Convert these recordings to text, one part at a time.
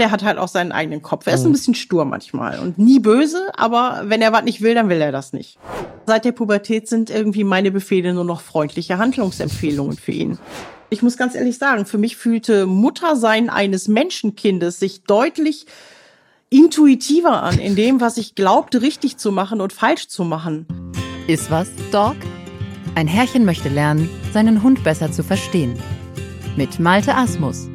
Der hat halt auch seinen eigenen Kopf. Er ist ein bisschen stur manchmal und nie böse, aber wenn er was nicht will, dann will er das nicht. Seit der Pubertät sind irgendwie meine Befehle nur noch freundliche Handlungsempfehlungen für ihn. Ich muss ganz ehrlich sagen, für mich fühlte Muttersein eines Menschenkindes sich deutlich intuitiver an in dem, was ich glaubte, richtig zu machen und falsch zu machen. Ist was, Dog? Ein Herrchen möchte lernen, seinen Hund besser zu verstehen. Mit Malte Asmus.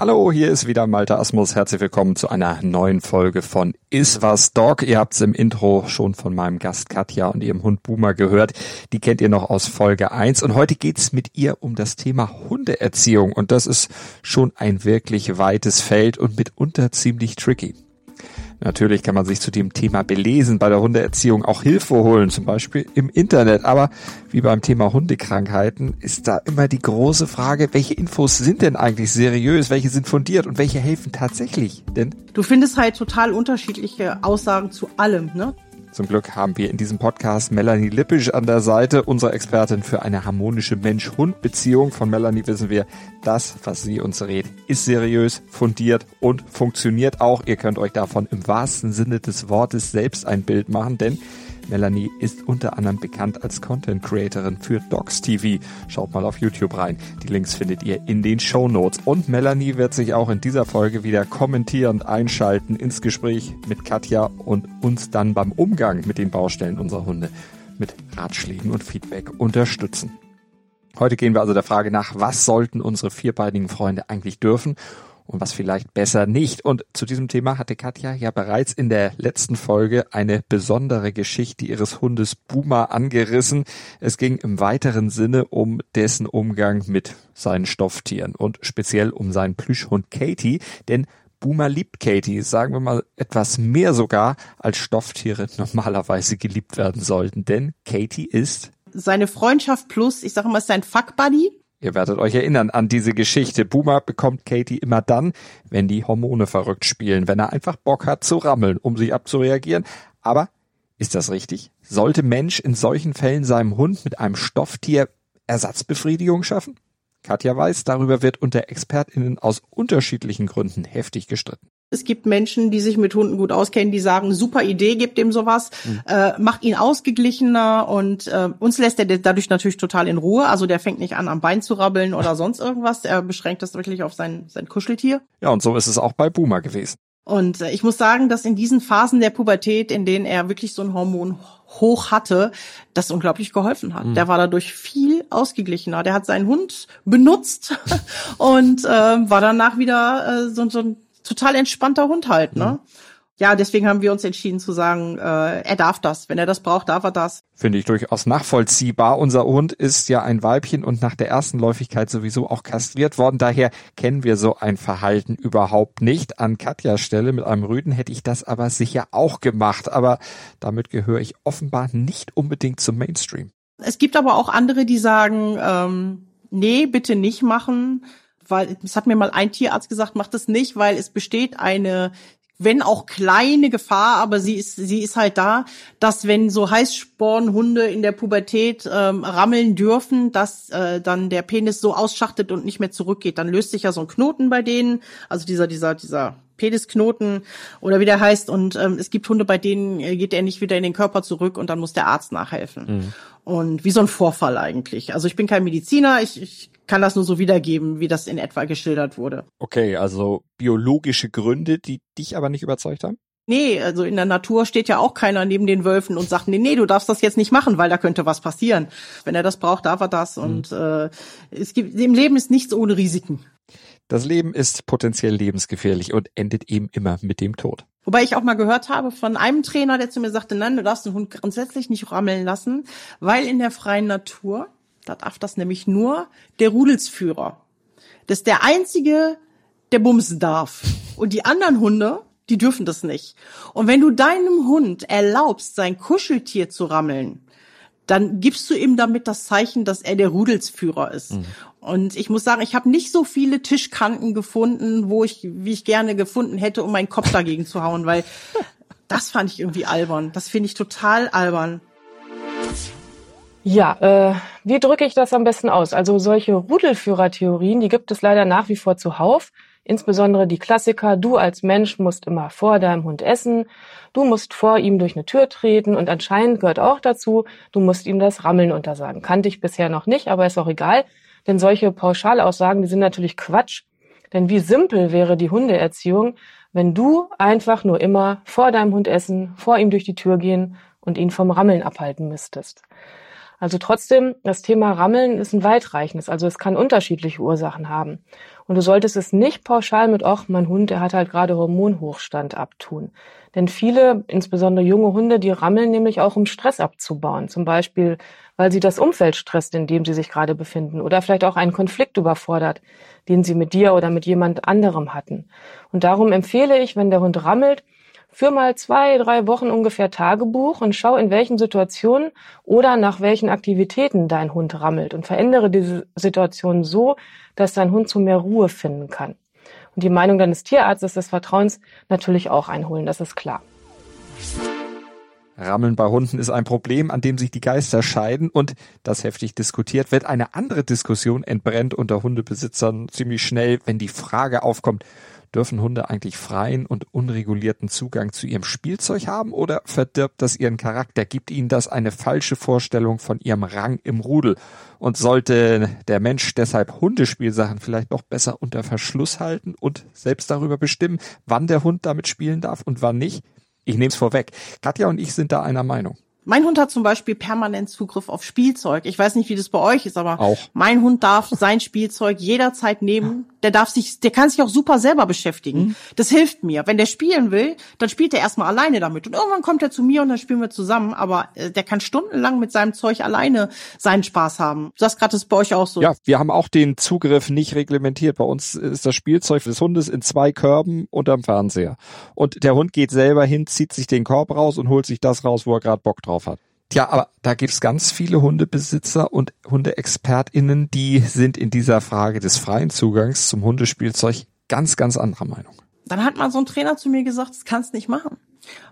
Hallo, hier ist wieder Malte Asmus. Herzlich willkommen zu einer neuen Folge von Is was Dog. Ihr habt's im Intro schon von meinem Gast Katja und ihrem Hund Boomer gehört. Die kennt ihr noch aus Folge 1. Und heute geht's mit ihr um das Thema Hundeerziehung. Und das ist schon ein wirklich weites Feld und mitunter ziemlich tricky. Natürlich kann man sich zu dem Thema belesen, bei der Hundeerziehung auch Hilfe holen, zum Beispiel im Internet. Aber wie beim Thema Hundekrankheiten ist da immer die große Frage, welche Infos sind denn eigentlich seriös, welche sind fundiert und welche helfen tatsächlich? Denn Du findest halt total unterschiedliche Aussagen zu allem, ne? Zum Glück haben wir in diesem Podcast Melanie Lippisch an der Seite, unsere Expertin für eine harmonische Mensch-Hund-Beziehung. Von Melanie wissen wir, das, was sie uns rät, ist seriös, fundiert und funktioniert auch. Ihr könnt euch davon im wahrsten Sinne des Wortes selbst ein Bild machen, denn Melanie ist unter anderem bekannt als Content Creatorin für Docs TV. Schaut mal auf YouTube rein. Die Links findet ihr in den Show Notes. Und Melanie wird sich auch in dieser Folge wieder kommentierend einschalten ins Gespräch mit Katja und uns dann beim Umgang mit den Baustellen unserer Hunde mit Ratschlägen und Feedback unterstützen. Heute gehen wir also der Frage nach, was sollten unsere vierbeinigen Freunde eigentlich dürfen und was vielleicht besser nicht. Und zu diesem Thema hatte Katja ja bereits in der letzten Folge eine besondere Geschichte ihres Hundes Buma angerissen. Es ging im weiteren Sinne um dessen Umgang mit seinen Stofftieren und speziell um seinen Plüschhund Katie, denn Buma liebt Katie, sagen wir mal etwas mehr sogar, als Stofftiere normalerweise geliebt werden sollten. Denn Katie ist Seine Freundschaft plus, ich sage mal, sein Fuck-Buddy. Ihr werdet euch erinnern an diese Geschichte. Boomer bekommt Katie immer dann, wenn die Hormone verrückt spielen, wenn er einfach Bock hat zu rammeln, um sich abzureagieren. Aber ist das richtig? Sollte Mensch in solchen Fällen seinem Hund mit einem Stofftier Ersatzbefriedigung schaffen? Katja weiß, darüber wird unter ExpertInnen aus unterschiedlichen Gründen heftig gestritten. Es gibt Menschen, die sich mit Hunden gut auskennen, die sagen, super Idee, gebt ihm sowas, äh, macht ihn ausgeglichener und äh, uns lässt er dadurch natürlich total in Ruhe. Also der fängt nicht an, am Bein zu rabbeln oder sonst irgendwas. Er beschränkt das wirklich auf sein, sein Kuscheltier. Ja, und so ist es auch bei Boomer gewesen. Und äh, ich muss sagen, dass in diesen Phasen der Pubertät, in denen er wirklich so ein Hormon hoch hatte, das unglaublich geholfen hat. Der war dadurch viel ausgeglichener. Der hat seinen Hund benutzt und äh, war danach wieder äh, so, so ein total entspannter Hund halt. Ne? Ja, deswegen haben wir uns entschieden zu sagen, äh, er darf das. Wenn er das braucht, darf er das. Finde ich durchaus nachvollziehbar. Unser Hund ist ja ein Weibchen und nach der ersten Läufigkeit sowieso auch kastriert worden. Daher kennen wir so ein Verhalten überhaupt nicht. An Katjas Stelle mit einem Rüden hätte ich das aber sicher auch gemacht. Aber damit gehöre ich offenbar nicht unbedingt zum Mainstream. Es gibt aber auch andere, die sagen, ähm, nee, bitte nicht machen, weil es hat mir mal ein Tierarzt gesagt, macht das nicht, weil es besteht eine wenn auch kleine Gefahr, aber sie ist sie ist halt da, dass wenn so Heißspornhunde in der Pubertät ähm, rammeln dürfen, dass äh, dann der Penis so ausschachtet und nicht mehr zurückgeht, dann löst sich ja so ein Knoten bei denen, also dieser dieser dieser Penisknoten oder wie der heißt. Und ähm, es gibt Hunde, bei denen äh, geht er nicht wieder in den Körper zurück und dann muss der Arzt nachhelfen. Und wie so ein Vorfall eigentlich. Also ich bin kein Mediziner, ich, ich kann das nur so wiedergeben, wie das in etwa geschildert wurde. Okay, also biologische Gründe, die dich aber nicht überzeugt haben? Nee, also in der Natur steht ja auch keiner neben den Wölfen und sagt, nee, nee, du darfst das jetzt nicht machen, weil da könnte was passieren. Wenn er das braucht, darf er das. Und äh, es gibt im Leben ist nichts ohne Risiken. Das Leben ist potenziell lebensgefährlich und endet eben immer mit dem Tod. Wobei ich auch mal gehört habe von einem Trainer, der zu mir sagte, nein, du darfst den Hund grundsätzlich nicht rammeln lassen, weil in der freien Natur, da darf das nämlich nur der Rudelsführer. Das ist der einzige, der bumsen darf. Und die anderen Hunde, die dürfen das nicht. Und wenn du deinem Hund erlaubst, sein Kuscheltier zu rammeln, dann gibst du ihm damit das Zeichen, dass er der Rudelsführer ist. Und ich muss sagen, ich habe nicht so viele Tischkanten gefunden, wo ich, wie ich gerne gefunden hätte, um meinen Kopf dagegen zu hauen, weil das fand ich irgendwie albern. Das finde ich total albern. Ja, äh, wie drücke ich das am besten aus? Also solche Rudelführertheorien, die gibt es leider nach wie vor zuhauf. Insbesondere die Klassiker, du als Mensch musst immer vor deinem Hund essen, du musst vor ihm durch eine Tür treten und anscheinend gehört auch dazu, du musst ihm das Rammeln untersagen. Kannte ich bisher noch nicht, aber ist auch egal, denn solche Pauschalaussagen, die sind natürlich Quatsch. Denn wie simpel wäre die Hundeerziehung, wenn du einfach nur immer vor deinem Hund essen, vor ihm durch die Tür gehen und ihn vom Rammeln abhalten müsstest. Also trotzdem, das Thema Rammeln ist ein weitreichendes, also es kann unterschiedliche Ursachen haben. Und du solltest es nicht pauschal mit, ach, mein Hund, der hat halt gerade Hormonhochstand abtun. Denn viele, insbesondere junge Hunde, die rammeln nämlich auch, um Stress abzubauen. Zum Beispiel, weil sie das Umfeld stresst, in dem sie sich gerade befinden. Oder vielleicht auch einen Konflikt überfordert, den sie mit dir oder mit jemand anderem hatten. Und darum empfehle ich, wenn der Hund rammelt, Führ mal zwei, drei Wochen ungefähr Tagebuch und schau, in welchen Situationen oder nach welchen Aktivitäten dein Hund rammelt und verändere diese Situation so, dass dein Hund zu mehr Ruhe finden kann. Und die Meinung deines Tierarztes des Vertrauens natürlich auch einholen, das ist klar. Rammeln bei Hunden ist ein Problem, an dem sich die Geister scheiden und das heftig diskutiert wird. Eine andere Diskussion entbrennt unter Hundebesitzern ziemlich schnell, wenn die Frage aufkommt, Dürfen Hunde eigentlich freien und unregulierten Zugang zu ihrem Spielzeug haben oder verdirbt das ihren Charakter? Gibt ihnen das eine falsche Vorstellung von ihrem Rang im Rudel? Und sollte der Mensch deshalb Hundespielsachen vielleicht noch besser unter Verschluss halten und selbst darüber bestimmen, wann der Hund damit spielen darf und wann nicht? Ich nehme es vorweg. Katja und ich sind da einer Meinung. Mein Hund hat zum Beispiel permanent Zugriff auf Spielzeug. Ich weiß nicht, wie das bei euch ist, aber auch. mein Hund darf sein Spielzeug jederzeit nehmen. Der darf sich, der kann sich auch super selber beschäftigen. Mhm. Das hilft mir. Wenn der spielen will, dann spielt er erstmal alleine damit. Und irgendwann kommt er zu mir und dann spielen wir zusammen. Aber äh, der kann stundenlang mit seinem Zeug alleine seinen Spaß haben. Das gerade ist bei euch auch so. Ja, wir haben auch den Zugriff nicht reglementiert. Bei uns ist das Spielzeug des Hundes in zwei Körben unterm Fernseher. Und der Hund geht selber hin, zieht sich den Korb raus und holt sich das raus, wo er gerade Bock drauf hat. Tja, aber da gibt es ganz viele Hundebesitzer und HundeexpertInnen, die sind in dieser Frage des freien Zugangs zum Hundespielzeug ganz, ganz anderer Meinung. Dann hat mal so ein Trainer zu mir gesagt, das kannst nicht machen.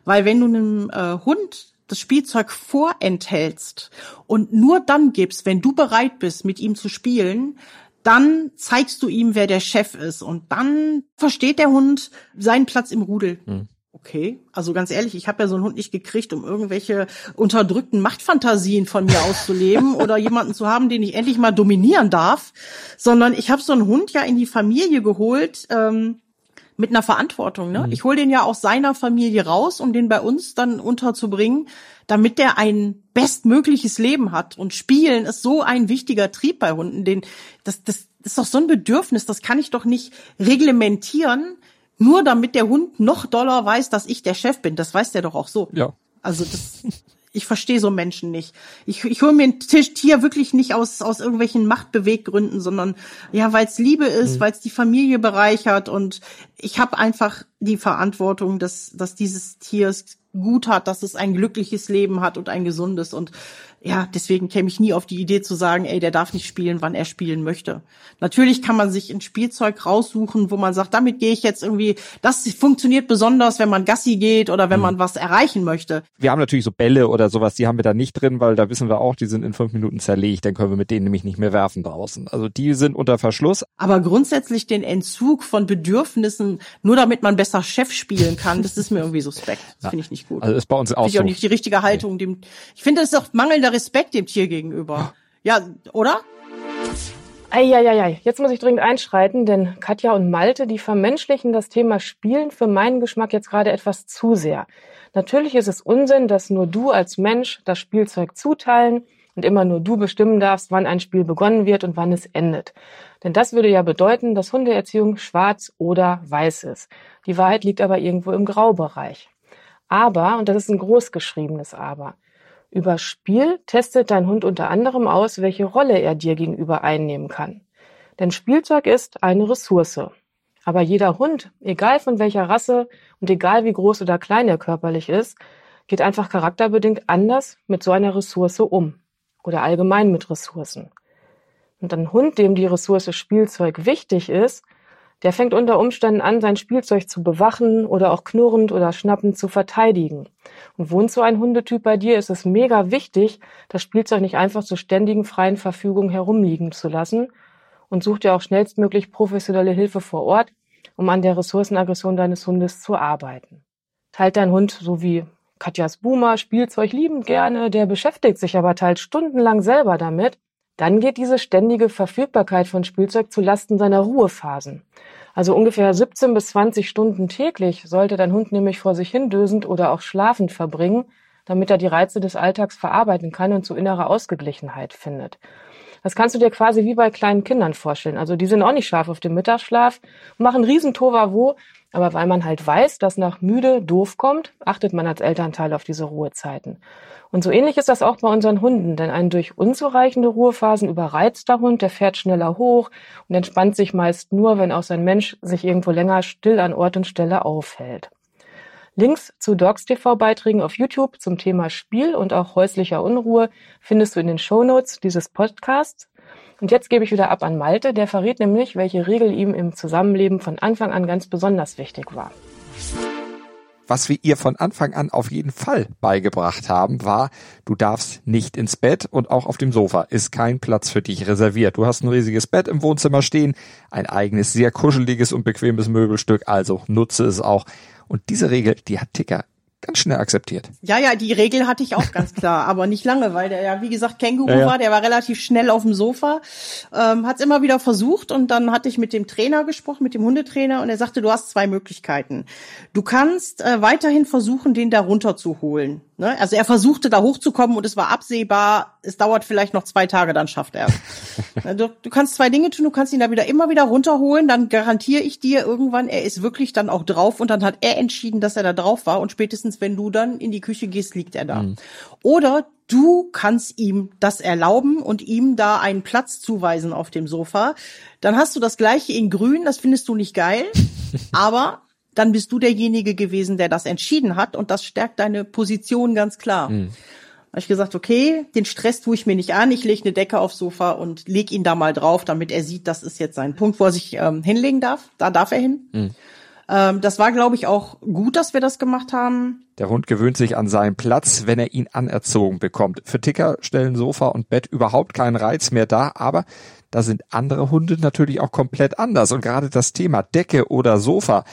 Weil wenn du einem äh, Hund das Spielzeug vorenthältst und nur dann gibst, wenn du bereit bist, mit ihm zu spielen, dann zeigst du ihm, wer der Chef ist und dann versteht der Hund seinen Platz im Rudel. Hm. Okay, also ganz ehrlich, ich habe ja so einen Hund nicht gekriegt, um irgendwelche unterdrückten Machtfantasien von mir auszuleben oder jemanden zu haben, den ich endlich mal dominieren darf, sondern ich habe so einen Hund ja in die Familie geholt ähm, mit einer Verantwortung. Ne? Mhm. Ich hole den ja aus seiner Familie raus, um den bei uns dann unterzubringen, damit der ein bestmögliches Leben hat. Und Spielen ist so ein wichtiger Trieb bei Hunden, den das, das ist doch so ein Bedürfnis, das kann ich doch nicht reglementieren nur damit der Hund noch doller weiß, dass ich der Chef bin. Das weiß der doch auch so. Ja. Also das, ich verstehe so Menschen nicht. Ich, ich hole mir ein Tier wirklich nicht aus, aus irgendwelchen Machtbeweggründen, sondern ja, weil es Liebe ist, mhm. weil es die Familie bereichert und ich habe einfach die Verantwortung, dass, dass dieses Tier gut hat, dass es ein glückliches Leben hat und ein gesundes und ja, deswegen käme ich nie auf die Idee zu sagen, ey, der darf nicht spielen, wann er spielen möchte. Natürlich kann man sich ein Spielzeug raussuchen, wo man sagt, damit gehe ich jetzt irgendwie, das funktioniert besonders, wenn man Gassi geht oder wenn hm. man was erreichen möchte. Wir haben natürlich so Bälle oder sowas, die haben wir da nicht drin, weil da wissen wir auch, die sind in fünf Minuten zerlegt, dann können wir mit denen nämlich nicht mehr werfen draußen. Also die sind unter Verschluss. Aber grundsätzlich den Entzug von Bedürfnissen, nur damit man besser Chef spielen kann, das ist mir irgendwie suspekt. Das ja. finde ich nicht gut. Also ist bei uns auch finde ich auch nicht die richtige Haltung. Nee. Dem, ich finde, das ist auch mangelnder mangelnder Respekt dem Tier gegenüber. Ja, oder? Eieiei, jetzt muss ich dringend einschreiten, denn Katja und Malte, die vermenschlichen das Thema Spielen für meinen Geschmack jetzt gerade etwas zu sehr. Natürlich ist es Unsinn, dass nur du als Mensch das Spielzeug zuteilen und immer nur du bestimmen darfst, wann ein Spiel begonnen wird und wann es endet. Denn das würde ja bedeuten, dass Hundeerziehung schwarz oder weiß ist. Die Wahrheit liegt aber irgendwo im Graubereich. Aber, und das ist ein großgeschriebenes Aber, über Spiel testet dein Hund unter anderem aus, welche Rolle er dir gegenüber einnehmen kann. Denn Spielzeug ist eine Ressource. Aber jeder Hund, egal von welcher Rasse und egal wie groß oder klein er körperlich ist, geht einfach charakterbedingt anders mit so einer Ressource um. Oder allgemein mit Ressourcen. Und ein Hund, dem die Ressource Spielzeug wichtig ist, der fängt unter Umständen an, sein Spielzeug zu bewachen oder auch knurrend oder schnappend zu verteidigen. Und wohnt so ein Hundetyp bei dir, ist es mega wichtig, das Spielzeug nicht einfach zur ständigen freien Verfügung herumliegen zu lassen und sucht dir auch schnellstmöglich professionelle Hilfe vor Ort, um an der Ressourcenaggression deines Hundes zu arbeiten. Teilt dein Hund so wie Katjas Boomer Spielzeug liebend gerne, der beschäftigt sich aber teils stundenlang selber damit, dann geht diese ständige Verfügbarkeit von Spielzeug zu Lasten seiner Ruhephasen. Also ungefähr 17 bis 20 Stunden täglich sollte dein Hund nämlich vor sich hin dösend oder auch schlafend verbringen, damit er die Reize des Alltags verarbeiten kann und zu innerer Ausgeglichenheit findet. Das kannst du dir quasi wie bei kleinen Kindern vorstellen. Also die sind auch nicht scharf auf den Mittagsschlaf, machen riesen Tovavo, aber weil man halt weiß, dass nach müde doof kommt, achtet man als Elternteil auf diese Ruhezeiten. Und so ähnlich ist das auch bei unseren Hunden, denn ein durch unzureichende Ruhephasen überreizter Hund, der fährt schneller hoch und entspannt sich meist nur, wenn auch sein Mensch sich irgendwo länger still an Ort und Stelle aufhält. Links zu Dogs TV Beiträgen auf YouTube zum Thema Spiel und auch häuslicher Unruhe findest du in den Shownotes dieses Podcasts. Und jetzt gebe ich wieder ab an Malte, der verrät nämlich, welche Regel ihm im Zusammenleben von Anfang an ganz besonders wichtig war. Was wir ihr von Anfang an auf jeden Fall beigebracht haben, war, du darfst nicht ins Bett und auch auf dem Sofa ist kein Platz für dich reserviert. Du hast ein riesiges Bett im Wohnzimmer stehen, ein eigenes, sehr kuscheliges und bequemes Möbelstück, also nutze es auch. Und diese Regel, die hat Ticker ganz schnell akzeptiert. Ja, ja, die Regel hatte ich auch ganz klar, aber nicht lange, weil der ja, wie gesagt, Känguru ja, ja. war, der war relativ schnell auf dem Sofa, ähm, hat es immer wieder versucht und dann hatte ich mit dem Trainer gesprochen, mit dem Hundetrainer und er sagte, du hast zwei Möglichkeiten. Du kannst äh, weiterhin versuchen, den da runterzuholen. Ne? Also er versuchte da hochzukommen und es war absehbar, es dauert vielleicht noch zwei Tage, dann schafft er du, du kannst zwei Dinge tun, du kannst ihn da wieder immer wieder runterholen, dann garantiere ich dir irgendwann, er ist wirklich dann auch drauf und dann hat er entschieden, dass er da drauf war und spätestens wenn du dann in die Küche gehst, liegt er da. Mhm. Oder du kannst ihm das erlauben und ihm da einen Platz zuweisen auf dem Sofa. Dann hast du das gleiche in grün, das findest du nicht geil, aber dann bist du derjenige gewesen, der das entschieden hat und das stärkt deine Position ganz klar. Mhm. Habe ich gesagt, okay, den Stress tue ich mir nicht an, ich lege eine Decke aufs Sofa und leg ihn da mal drauf, damit er sieht, das ist jetzt sein Punkt, wo er sich ähm, hinlegen darf. Da darf er hin. Mhm. Ähm, das war, glaube ich, auch gut, dass wir das gemacht haben. Der Hund gewöhnt sich an seinen Platz, wenn er ihn anerzogen bekommt. Für Ticker stellen Sofa und Bett überhaupt keinen Reiz mehr dar, aber da sind andere Hunde natürlich auch komplett anders. Und gerade das Thema Decke oder Sofa,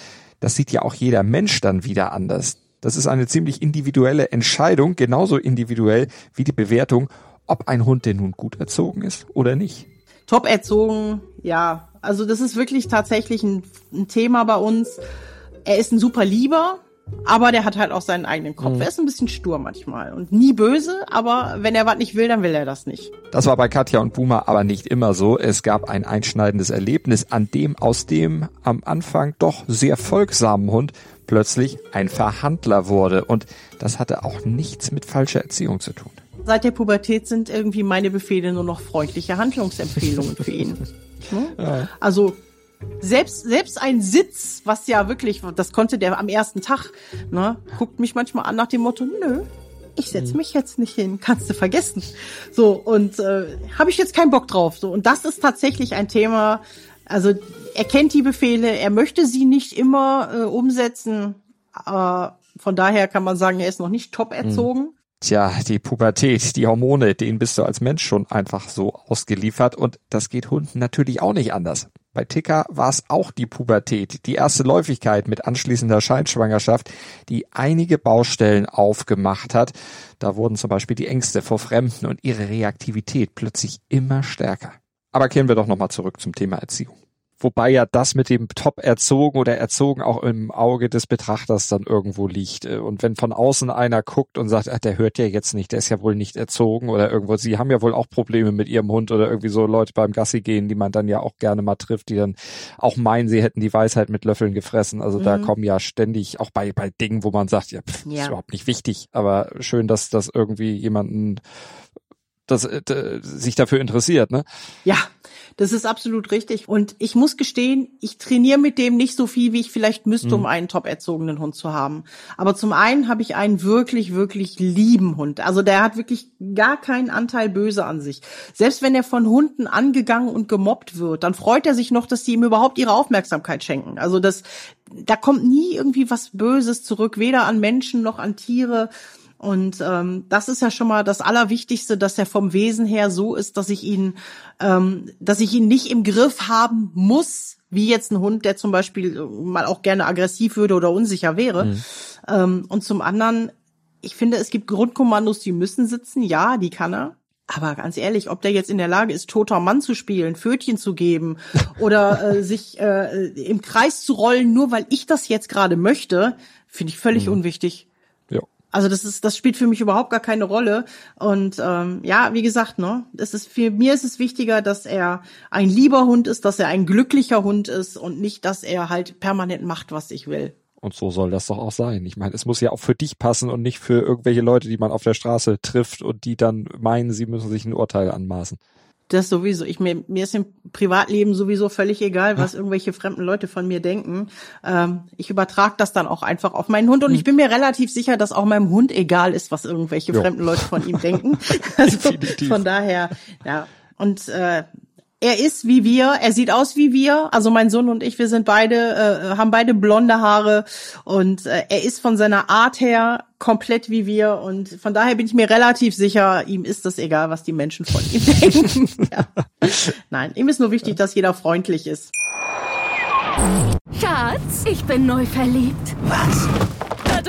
das sieht ja auch jeder Mensch dann wieder anders. Das ist eine ziemlich individuelle Entscheidung, genauso individuell wie die Bewertung, ob ein Hund denn nun gut erzogen ist oder nicht. Top erzogen, ja. Also das ist wirklich tatsächlich ein, ein Thema bei uns. Er ist ein super Lieber, aber der hat halt auch seinen eigenen Kopf. Mhm. Er ist ein bisschen stur manchmal und nie böse, aber wenn er was nicht will, dann will er das nicht. Das war bei Katja und Puma aber nicht immer so. Es gab ein einschneidendes Erlebnis, an dem aus dem am Anfang doch sehr folgsamen Hund plötzlich ein Verhandler wurde. Und das hatte auch nichts mit falscher Erziehung zu tun. Seit der Pubertät sind irgendwie meine Befehle nur noch freundliche Handlungsempfehlungen für ihn. Hm? Ja. Also selbst, selbst ein Sitz, was ja wirklich, das konnte der am ersten Tag, ne, guckt mich manchmal an nach dem Motto, nö, ich setz mhm. mich jetzt nicht hin, kannst du vergessen. So, und äh, habe ich jetzt keinen Bock drauf. So, und das ist tatsächlich ein Thema, also er kennt die Befehle, er möchte sie nicht immer äh, umsetzen. Aber von daher kann man sagen, er ist noch nicht top erzogen. Mhm. Tja, die Pubertät, die Hormone, denen bist du als Mensch schon einfach so ausgeliefert und das geht Hunden natürlich auch nicht anders. Bei Ticker war es auch die Pubertät, die erste Läufigkeit mit anschließender Scheinschwangerschaft, die einige Baustellen aufgemacht hat. Da wurden zum Beispiel die Ängste vor Fremden und ihre Reaktivität plötzlich immer stärker. Aber kehren wir doch nochmal zurück zum Thema Erziehung. Wobei ja das mit dem top erzogen oder erzogen auch im Auge des Betrachters dann irgendwo liegt. Und wenn von außen einer guckt und sagt, ach, der hört ja jetzt nicht, der ist ja wohl nicht erzogen oder irgendwo, sie haben ja wohl auch Probleme mit ihrem Hund oder irgendwie so Leute beim Gassi gehen, die man dann ja auch gerne mal trifft, die dann auch meinen, sie hätten die Weisheit mit Löffeln gefressen. Also mhm. da kommen ja ständig auch bei, bei Dingen, wo man sagt, ja, pff, ja. ist überhaupt nicht wichtig, aber schön, dass das irgendwie jemanden das, äh, sich dafür interessiert, ne? Ja, das ist absolut richtig. Und ich muss gestehen, ich trainiere mit dem nicht so viel, wie ich vielleicht müsste, mhm. um einen top erzogenen Hund zu haben. Aber zum einen habe ich einen wirklich, wirklich lieben Hund. Also der hat wirklich gar keinen Anteil böse an sich. Selbst wenn er von Hunden angegangen und gemobbt wird, dann freut er sich noch, dass sie ihm überhaupt ihre Aufmerksamkeit schenken. Also das, da kommt nie irgendwie was Böses zurück, weder an Menschen noch an Tiere. Und ähm, das ist ja schon mal das Allerwichtigste, dass er vom Wesen her so ist, dass ich ihn, ähm, dass ich ihn nicht im Griff haben muss, wie jetzt ein Hund, der zum Beispiel mal auch gerne aggressiv würde oder unsicher wäre. Mhm. Ähm, und zum anderen, ich finde, es gibt Grundkommandos, die müssen sitzen. Ja, die kann er. Aber ganz ehrlich, ob der jetzt in der Lage ist, toter Mann zu spielen, Pfötchen zu geben oder äh, sich äh, im Kreis zu rollen, nur weil ich das jetzt gerade möchte, finde ich völlig mhm. unwichtig. Also das ist, das spielt für mich überhaupt gar keine Rolle. Und ähm, ja, wie gesagt, ne, es ist für mir ist es wichtiger, dass er ein lieber Hund ist, dass er ein glücklicher Hund ist und nicht, dass er halt permanent macht, was ich will. Und so soll das doch auch sein. Ich meine, es muss ja auch für dich passen und nicht für irgendwelche Leute, die man auf der Straße trifft und die dann meinen, sie müssen sich ein Urteil anmaßen. Das sowieso. Ich mir, mir ist im Privatleben sowieso völlig egal, was irgendwelche fremden Leute von mir denken. Ähm, ich übertrage das dann auch einfach auf meinen Hund und hm. ich bin mir relativ sicher, dass auch meinem Hund egal ist, was irgendwelche jo. fremden Leute von ihm denken. Also von daher, ja. Und äh, er ist wie wir, er sieht aus wie wir. Also mein Sohn und ich, wir sind beide, äh, haben beide blonde Haare und äh, er ist von seiner Art her komplett wie wir und von daher bin ich mir relativ sicher, ihm ist das egal, was die Menschen von ihm denken. ja. Nein, ihm ist nur wichtig, dass jeder freundlich ist. Schatz, ich bin neu verliebt. Was?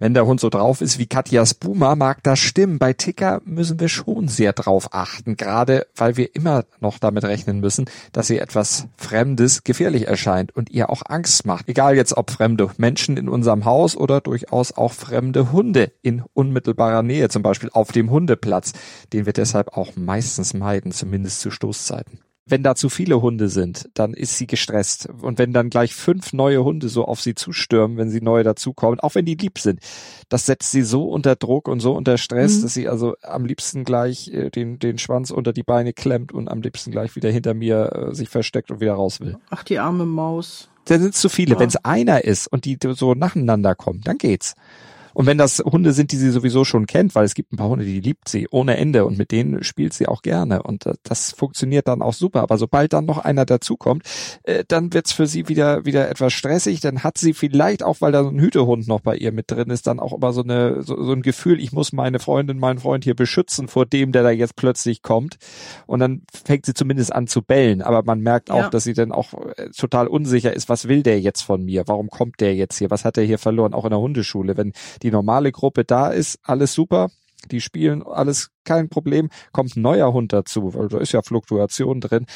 Wenn der Hund so drauf ist wie Katjas Boomer, mag das stimmen. Bei Ticker müssen wir schon sehr drauf achten, gerade weil wir immer noch damit rechnen müssen, dass sie etwas Fremdes gefährlich erscheint und ihr auch Angst macht. Egal jetzt ob fremde Menschen in unserem Haus oder durchaus auch fremde Hunde in unmittelbarer Nähe, zum Beispiel auf dem Hundeplatz, den wir deshalb auch meistens meiden, zumindest zu Stoßzeiten wenn da zu viele Hunde sind, dann ist sie gestresst. Und wenn dann gleich fünf neue Hunde so auf sie zustürmen, wenn sie neu dazukommen, auch wenn die lieb sind, das setzt sie so unter Druck und so unter Stress, mhm. dass sie also am liebsten gleich äh, den, den Schwanz unter die Beine klemmt und am liebsten gleich wieder hinter mir äh, sich versteckt und wieder raus will. Ach, die arme Maus. Da sind zu viele. Ja. Wenn es einer ist und die so nacheinander kommen, dann geht's. Und wenn das Hunde sind, die sie sowieso schon kennt, weil es gibt ein paar Hunde, die liebt sie ohne Ende und mit denen spielt sie auch gerne und äh, das funktioniert dann auch super. Aber sobald dann noch einer dazukommt, äh, dann wird's für sie wieder wieder etwas stressig. Dann hat sie vielleicht auch, weil da so ein Hütehund noch bei ihr mit drin ist, dann auch immer so eine so, so ein Gefühl, ich muss meine Freundin, meinen Freund hier beschützen vor dem, der da jetzt plötzlich kommt. Und dann fängt sie zumindest an zu bellen. Aber man merkt auch, ja. dass sie dann auch äh, total unsicher ist, was will der jetzt von mir? Warum kommt der jetzt hier? Was hat er hier verloren? Auch in der Hundeschule, wenn die normale Gruppe da ist, alles super, die spielen alles kein Problem, kommt ein neuer Hund dazu, weil da ist ja Fluktuation drin.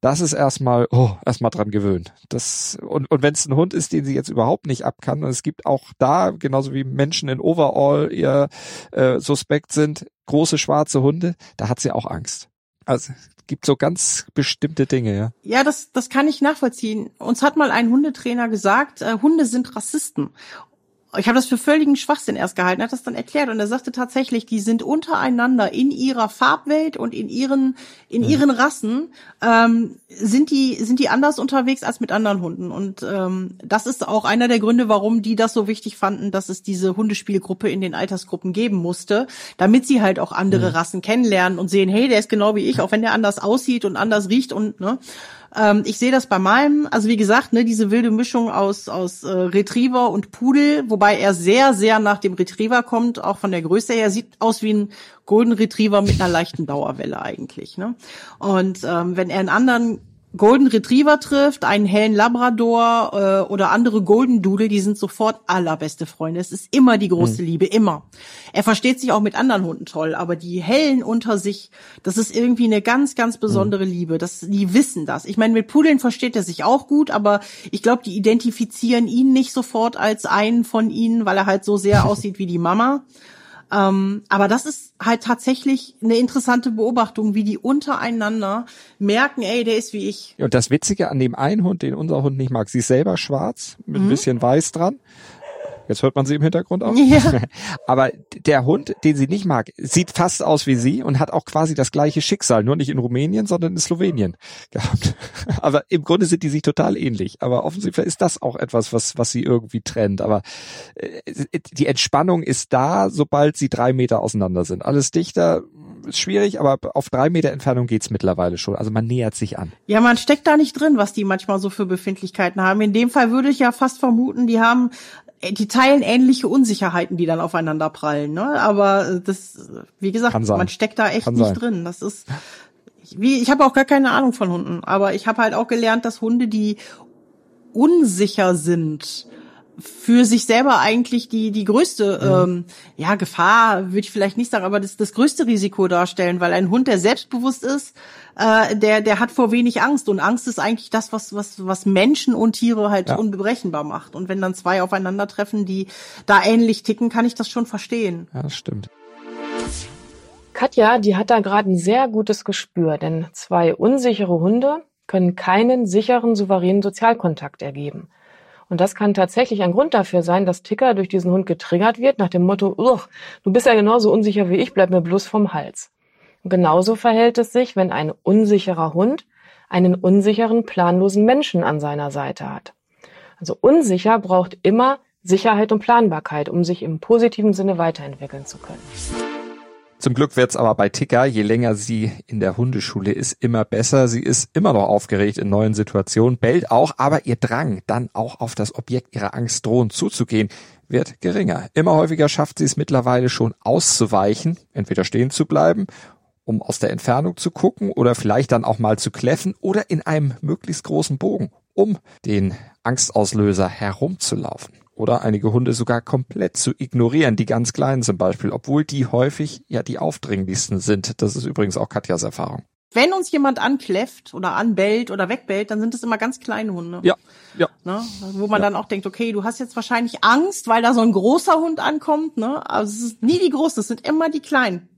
Das ist erstmal, oh, erstmal dran gewöhnt. Das, und, und wenn es ein Hund ist, den sie jetzt überhaupt nicht ab kann, und es gibt auch da, genauso wie Menschen in Overall ihr äh, suspekt sind, große schwarze Hunde, da hat sie auch Angst. Also gibt so ganz bestimmte Dinge, ja. Ja, das, das kann ich nachvollziehen. Uns hat mal ein Hundetrainer gesagt, äh, Hunde sind Rassisten ich habe das für völligen Schwachsinn erst gehalten, hat das dann erklärt und er sagte tatsächlich, die sind untereinander in ihrer Farbwelt und in ihren in mhm. ihren Rassen ähm, sind die sind die anders unterwegs als mit anderen Hunden und ähm, das ist auch einer der Gründe, warum die das so wichtig fanden, dass es diese Hundespielgruppe in den Altersgruppen geben musste, damit sie halt auch andere mhm. Rassen kennenlernen und sehen, hey, der ist genau wie ich, auch wenn der anders aussieht und anders riecht und ne ähm, ich sehe das bei meinem, also wie gesagt, ne, diese wilde Mischung aus, aus äh, Retriever und Pudel, wobei er sehr, sehr nach dem Retriever kommt, auch von der Größe her, sieht aus wie ein Golden Retriever mit einer leichten Dauerwelle eigentlich. Ne? Und ähm, wenn er einen anderen Golden Retriever trifft, einen hellen Labrador äh, oder andere Golden Doodle, die sind sofort allerbeste Freunde. Es ist immer die große mhm. Liebe, immer. Er versteht sich auch mit anderen Hunden toll, aber die hellen unter sich, das ist irgendwie eine ganz, ganz besondere mhm. Liebe. Das, die wissen das. Ich meine, mit Pudeln versteht er sich auch gut, aber ich glaube, die identifizieren ihn nicht sofort als einen von ihnen, weil er halt so sehr aussieht wie die Mama. Ähm, aber das ist halt tatsächlich eine interessante Beobachtung, wie die untereinander merken, ey, der ist wie ich. Und das Witzige an dem einen Hund, den unser Hund nicht mag, sie ist selber schwarz, mit mhm. ein bisschen weiß dran. Jetzt hört man sie im Hintergrund auch. Ja. Aber der Hund, den sie nicht mag, sieht fast aus wie sie und hat auch quasi das gleiche Schicksal, nur nicht in Rumänien, sondern in Slowenien gehabt. Aber im Grunde sind die sich total ähnlich. Aber offensichtlich ist das auch etwas, was, was sie irgendwie trennt. Aber äh, die Entspannung ist da, sobald sie drei Meter auseinander sind. Alles dichter ist schwierig, aber auf drei Meter Entfernung geht's mittlerweile schon. Also man nähert sich an. Ja, man steckt da nicht drin, was die manchmal so für Befindlichkeiten haben. In dem Fall würde ich ja fast vermuten, die haben die teilen ähnliche Unsicherheiten, die dann aufeinander prallen. Ne? Aber äh, das, wie gesagt, man steckt da echt Kann nicht sein. drin. Das ist wie ich habe auch gar keine Ahnung von Hunden, aber ich habe halt auch gelernt, dass Hunde, die unsicher sind, für sich selber eigentlich die die größte ähm, ja Gefahr würde ich vielleicht nicht sagen, aber das das größte Risiko darstellen, weil ein Hund, der selbstbewusst ist, äh, der der hat vor wenig Angst und Angst ist eigentlich das, was was was Menschen und Tiere halt Ja. unberechenbar macht. Und wenn dann zwei aufeinandertreffen, die da ähnlich ticken, kann ich das schon verstehen. Ja, das stimmt. Katja, die hat da gerade ein sehr gutes Gespür, denn zwei unsichere Hunde können keinen sicheren, souveränen Sozialkontakt ergeben. Und das kann tatsächlich ein Grund dafür sein, dass Ticker durch diesen Hund getriggert wird, nach dem Motto, du bist ja genauso unsicher wie ich, bleib mir bloß vom Hals. Und genauso verhält es sich, wenn ein unsicherer Hund einen unsicheren, planlosen Menschen an seiner Seite hat. Also unsicher braucht immer Sicherheit und Planbarkeit, um sich im positiven Sinne weiterentwickeln zu können. Zum Glück wird's aber bei Tika, je länger sie in der Hundeschule ist, immer besser. Sie ist immer noch aufgeregt in neuen Situationen, bellt auch, aber ihr Drang, dann auch auf das Objekt ihrer Angst drohend zuzugehen, wird geringer. Immer häufiger schafft sie es mittlerweile schon auszuweichen, entweder stehen zu bleiben, um aus der Entfernung zu gucken oder vielleicht dann auch mal zu kläffen oder in einem möglichst großen Bogen, um den Angstauslöser herumzulaufen. Oder einige Hunde sogar komplett zu ignorieren, die ganz kleinen zum Beispiel, obwohl die häufig ja die aufdringlichsten sind. Das ist übrigens auch Katjas Erfahrung. Wenn uns jemand ankläfft oder anbellt oder wegbellt, dann sind es immer ganz kleine Hunde. Ja, ja. Ne? Wo man dann auch denkt, okay, du hast jetzt wahrscheinlich Angst, weil da so ein großer Hund ankommt. Ne? Also es ist nie die Großen, es sind immer die Kleinen.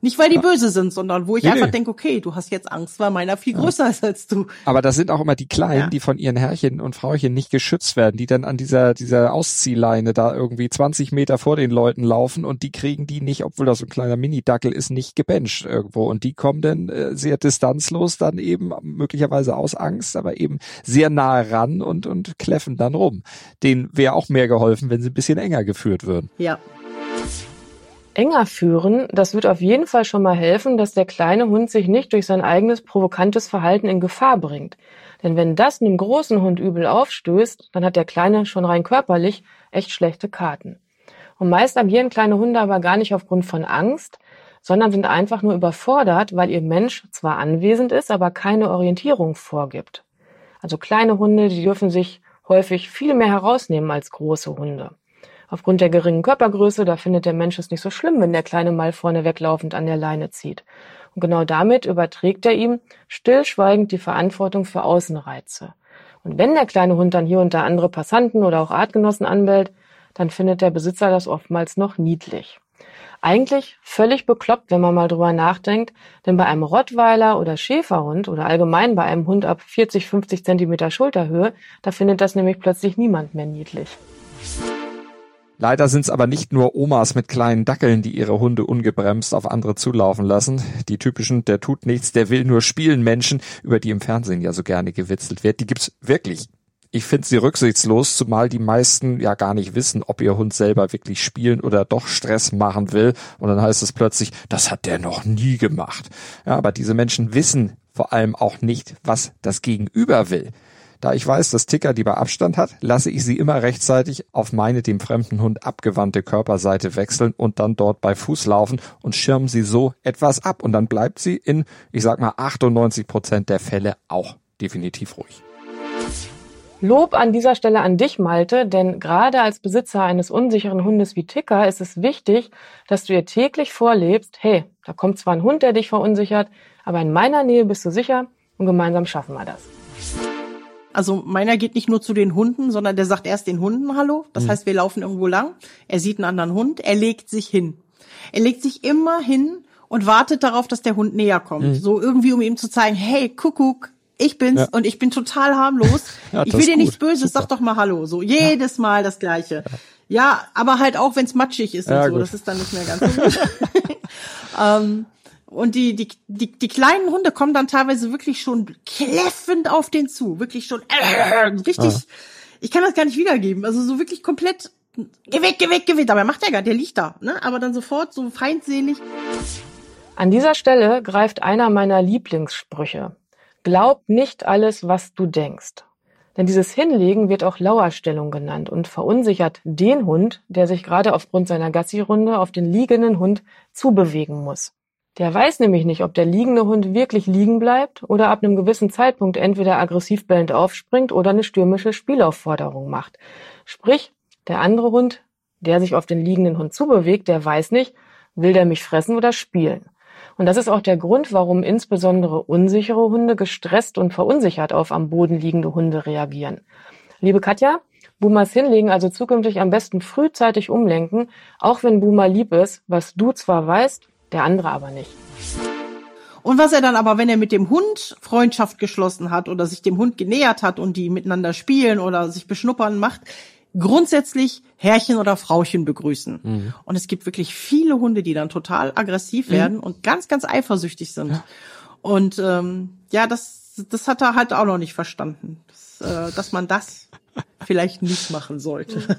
Nicht, weil die böse sind, sondern wo ich Nee, einfach nee. denke, okay, du hast jetzt Angst, weil meiner viel größer ist als du. Aber das sind auch immer die Kleinen, Ja. die von ihren Herrchen und Frauchen nicht geschützt werden, die dann an dieser, dieser Ausziehleine da irgendwie 20 Meter vor den Leuten laufen und die kriegen die nicht, obwohl das so ein kleiner Mini-Dackel ist, nicht gebencht irgendwo. Und die kommen dann äh, sehr distanzlos dann eben, möglicherweise aus Angst, aber eben sehr nahe ran und, und kläffen dann rum. Denen wäre auch mehr geholfen, wenn sie ein bisschen enger geführt würden. Ja. Enger führen, das wird auf jeden Fall schon mal helfen, dass der kleine Hund sich nicht durch sein eigenes provokantes Verhalten in Gefahr bringt. Denn wenn das einem großen Hund übel aufstößt, dann hat der Kleine schon rein körperlich echt schlechte Karten. Und meist agieren kleine Hunde aber gar nicht aufgrund von Angst, sondern sind einfach nur überfordert, weil ihr Mensch zwar anwesend ist, aber keine Orientierung vorgibt. Also kleine Hunde, die dürfen sich häufig viel mehr herausnehmen als große Hunde. Aufgrund der geringen Körpergröße, da findet der Mensch es nicht so schlimm, wenn der Kleine mal vorne weglaufend an der Leine zieht. Und genau damit überträgt er ihm stillschweigend die Verantwortung für Außenreize. Und wenn der kleine Hund dann hier und da andere Passanten oder auch Artgenossen anbellt, dann findet der Besitzer das oftmals noch niedlich. Eigentlich völlig bekloppt, wenn man mal drüber nachdenkt, denn bei einem Rottweiler oder Schäferhund oder allgemein bei einem Hund ab 40, 50 Zentimeter Schulterhöhe, da findet das nämlich plötzlich niemand mehr niedlich. Leider sind es aber nicht nur Omas mit kleinen Dackeln, die ihre Hunde ungebremst auf andere zulaufen lassen. Die typischen, der tut nichts, der will nur spielen Menschen, über die im Fernsehen ja so gerne gewitzelt wird, die gibt's wirklich. Ich finde sie rücksichtslos, zumal die meisten ja gar nicht wissen, ob ihr Hund selber wirklich spielen oder doch Stress machen will. Und dann heißt es plötzlich, das hat der noch nie gemacht. Ja, aber diese Menschen wissen vor allem auch nicht, was das Gegenüber will. Da ich weiß, dass Ticker lieber Abstand hat, lasse ich sie immer rechtzeitig auf meine dem fremden Hund abgewandte Körperseite wechseln und dann dort bei Fuß laufen und schirmen sie so etwas ab. Und dann bleibt sie in, ich sag mal, 98 Prozent der Fälle auch definitiv ruhig. Lob an dieser Stelle an dich, Malte, denn gerade als Besitzer eines unsicheren Hundes wie Ticker ist es wichtig, dass du ihr täglich vorlebst, hey, da kommt zwar ein Hund, der dich verunsichert, aber in meiner Nähe bist du sicher und gemeinsam schaffen wir das. Also meiner geht nicht nur zu den Hunden, sondern der sagt erst den Hunden Hallo. Das heißt, wir laufen irgendwo lang. Er sieht einen anderen Hund. Er legt sich hin. Er legt sich immer hin und wartet darauf, dass der Hund näher kommt. So irgendwie, um ihm zu zeigen, hey, Kuckuck, ich bin's Ja. und ich bin total harmlos. Ja, ich will dir nichts. Böses, Super. sag doch mal Hallo. So jedes Mal das Gleiche. Ja, aber halt auch, wenn es matschig ist Ja, und so. gut. Das ist dann nicht mehr ganz so gut. ähm, und die, die, die, die kleinen Hunde kommen dann teilweise wirklich schon kläffend auf den zu. Wirklich schon äh, richtig. Ah. Ich kann das gar nicht wiedergeben. Also so wirklich komplett. Geh weg, geh weg, geh weg. Dabei macht er gar, der liegt da. Ne? Aber dann sofort so feindselig. An dieser Stelle greift einer meiner Lieblingssprüche. Glaub nicht alles, was du denkst. Denn dieses Hinlegen wird auch Lauerstellung genannt und verunsichert den Hund, der sich gerade aufgrund seiner Gassi-Runde auf den liegenden Hund zubewegen muss. Der weiß nämlich nicht, ob der liegende Hund wirklich liegen bleibt oder ab einem gewissen Zeitpunkt entweder aggressiv bellend aufspringt oder eine stürmische Spielaufforderung macht. Sprich, der andere Hund, der sich auf den liegenden Hund zubewegt, der weiß nicht, will der mich fressen oder spielen. Und das ist auch der Grund, warum insbesondere unsichere Hunde gestresst und verunsichert auf am Boden liegende Hunde reagieren. Liebe Katja, Bumas hinlegen also zukünftig am besten frühzeitig umlenken, auch wenn Buma lieb ist, was du zwar weißt, der andere aber nicht. Und was er dann aber, wenn er mit dem Hund Freundschaft geschlossen hat oder sich dem Hund genähert hat und die miteinander spielen oder sich beschnuppern macht, grundsätzlich Herrchen oder Frauchen begrüßen. Und es gibt wirklich viele Hunde, die dann total aggressiv werden und ganz, ganz eifersüchtig sind. Und ähm, ja, das, das hat er halt auch noch nicht verstanden, dass, äh, dass man das vielleicht nicht machen sollte.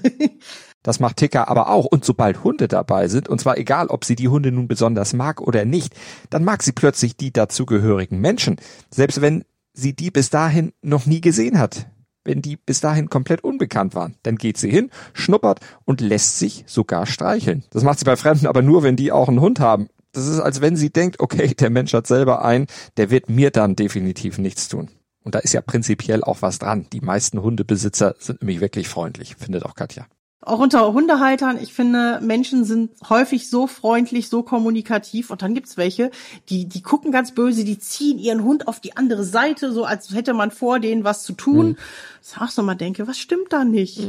Das macht Ticker aber auch. Und sobald Hunde dabei sind, und zwar egal, ob sie die Hunde nun besonders mag oder nicht, dann mag sie plötzlich die dazugehörigen Menschen. Selbst wenn sie die bis dahin noch nie gesehen hat. Wenn die bis dahin komplett unbekannt waren. Dann geht sie hin, schnuppert und lässt sich sogar streicheln. Das macht sie bei Fremden aber nur, wenn die auch einen Hund haben. Das ist, als wenn sie denkt, okay, der Mensch hat selber einen, der wird mir dann definitiv nichts tun. Und da ist ja prinzipiell auch was dran. Die meisten Hundebesitzer sind nämlich wirklich freundlich, findet auch Katja. Auch unter Hundehaltern, ich finde, Menschen sind häufig so freundlich, so kommunikativ und dann gibt's welche, die, die gucken ganz böse, die ziehen ihren Hund auf die andere Seite, so als hätte man vor denen was zu tun. Das ich auch so mal denke, was stimmt da nicht?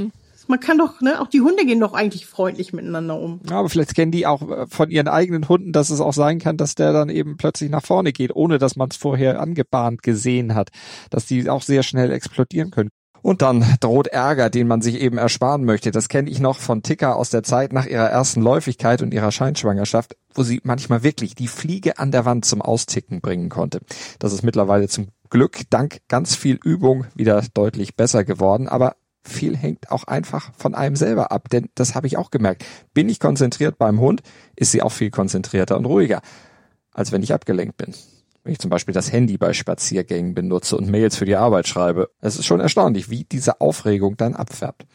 Man kann doch, ne, auch die Hunde gehen doch eigentlich freundlich miteinander um. Ja, aber vielleicht kennen die auch äh, von ihren eigenen Hunden, dass es auch sein kann, dass der dann eben plötzlich nach vorne geht, ohne dass man es vorher angebahnt gesehen hat, dass die auch sehr schnell explodieren können. Und dann droht Ärger, den man sich eben ersparen möchte. Das kenne ich noch von Ticker aus der Zeit nach ihrer ersten Läufigkeit und ihrer Scheinschwangerschaft, wo sie manchmal wirklich die Fliege an der Wand zum Austicken bringen konnte. Das ist mittlerweile zum Glück dank ganz viel Übung wieder deutlich besser geworden, aber viel hängt auch einfach von einem selber ab, denn das habe ich auch gemerkt. Bin ich konzentriert beim Hund, ist sie auch viel konzentrierter und ruhiger, als wenn ich abgelenkt bin. Wenn ich zum Beispiel das Handy bei Spaziergängen benutze und Mails für die Arbeit schreibe. Es ist schon erstaunlich, wie diese Aufregung dann abfärbt.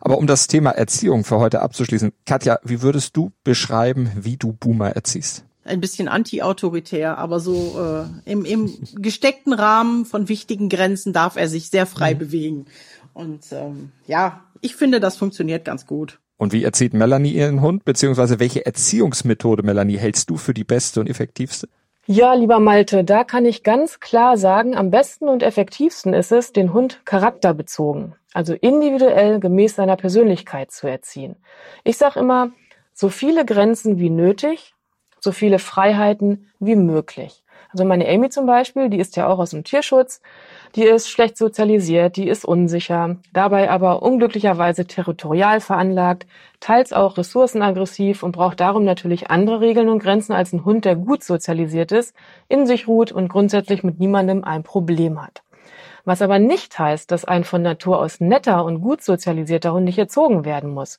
Aber um das Thema Erziehung für heute abzuschließen, Katja, wie würdest du beschreiben, wie du Boomer erziehst? Ein bisschen anti-autoritär, aber so äh, im, im gesteckten Rahmen von wichtigen Grenzen darf er sich sehr frei bewegen. Und ähm, ja, ich finde, das funktioniert ganz gut. Und wie erzieht Melanie ihren Hund, beziehungsweise welche Erziehungsmethode, Melanie, hältst du für die beste und effektivste? Ja, lieber Malte, da kann ich ganz klar sagen, am besten und effektivsten ist es, den Hund charakterbezogen, also individuell gemäß seiner Persönlichkeit zu erziehen. Ich sage immer, so viele Grenzen wie nötig, so viele Freiheiten wie möglich. Also meine Amy zum Beispiel, die ist ja auch aus dem Tierschutz, die ist schlecht sozialisiert, die ist unsicher, dabei aber unglücklicherweise territorial veranlagt, teils auch ressourcenaggressiv und braucht darum natürlich andere Regeln und Grenzen als ein Hund, der gut sozialisiert ist, in sich ruht und grundsätzlich mit niemandem ein Problem hat. Was aber nicht heißt, dass ein von Natur aus netter und gut sozialisierter Hund nicht erzogen werden muss.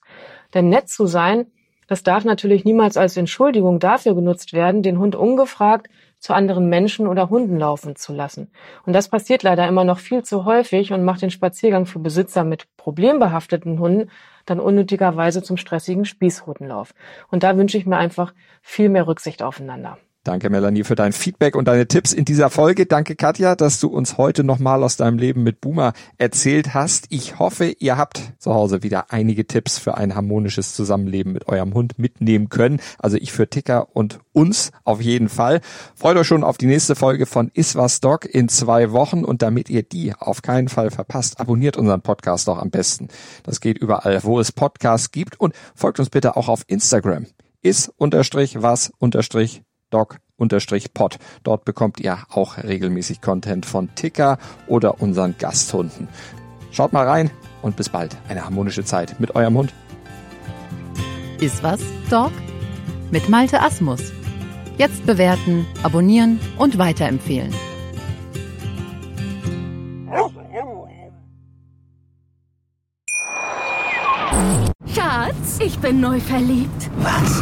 Denn nett zu sein, das darf natürlich niemals als Entschuldigung dafür genutzt werden, den Hund ungefragt zu anderen Menschen oder Hunden laufen zu lassen. Und das passiert leider immer noch viel zu häufig und macht den Spaziergang für Besitzer mit problembehafteten Hunden dann unnötigerweise zum stressigen Spießrutenlauf. Und da wünsche ich mir einfach viel mehr Rücksicht aufeinander. Danke, Melanie, für dein Feedback und deine Tipps in dieser Folge. Danke, Katja, dass du uns heute nochmal aus deinem Leben mit Boomer erzählt hast. Ich hoffe, ihr habt zu Hause wieder einige Tipps für ein harmonisches Zusammenleben mit eurem Hund mitnehmen können. Also ich für Ticker und uns auf jeden Fall. Freut euch schon auf die nächste Folge von Iswas Dog in zwei Wochen und damit ihr die auf keinen Fall verpasst, abonniert unseren Podcast doch am besten. Das geht überall, wo es Podcasts gibt und folgt uns bitte auch auf Instagram. Is dog-pod. Dort bekommt ihr auch regelmäßig Content von Ticker oder unseren Gasthunden. Schaut mal rein und bis bald. Eine harmonische Zeit mit eurem Hund. Ist was, Dog? Mit Malte Asmus. Jetzt bewerten, abonnieren und weiterempfehlen. Schatz, ich bin neu verliebt. Was?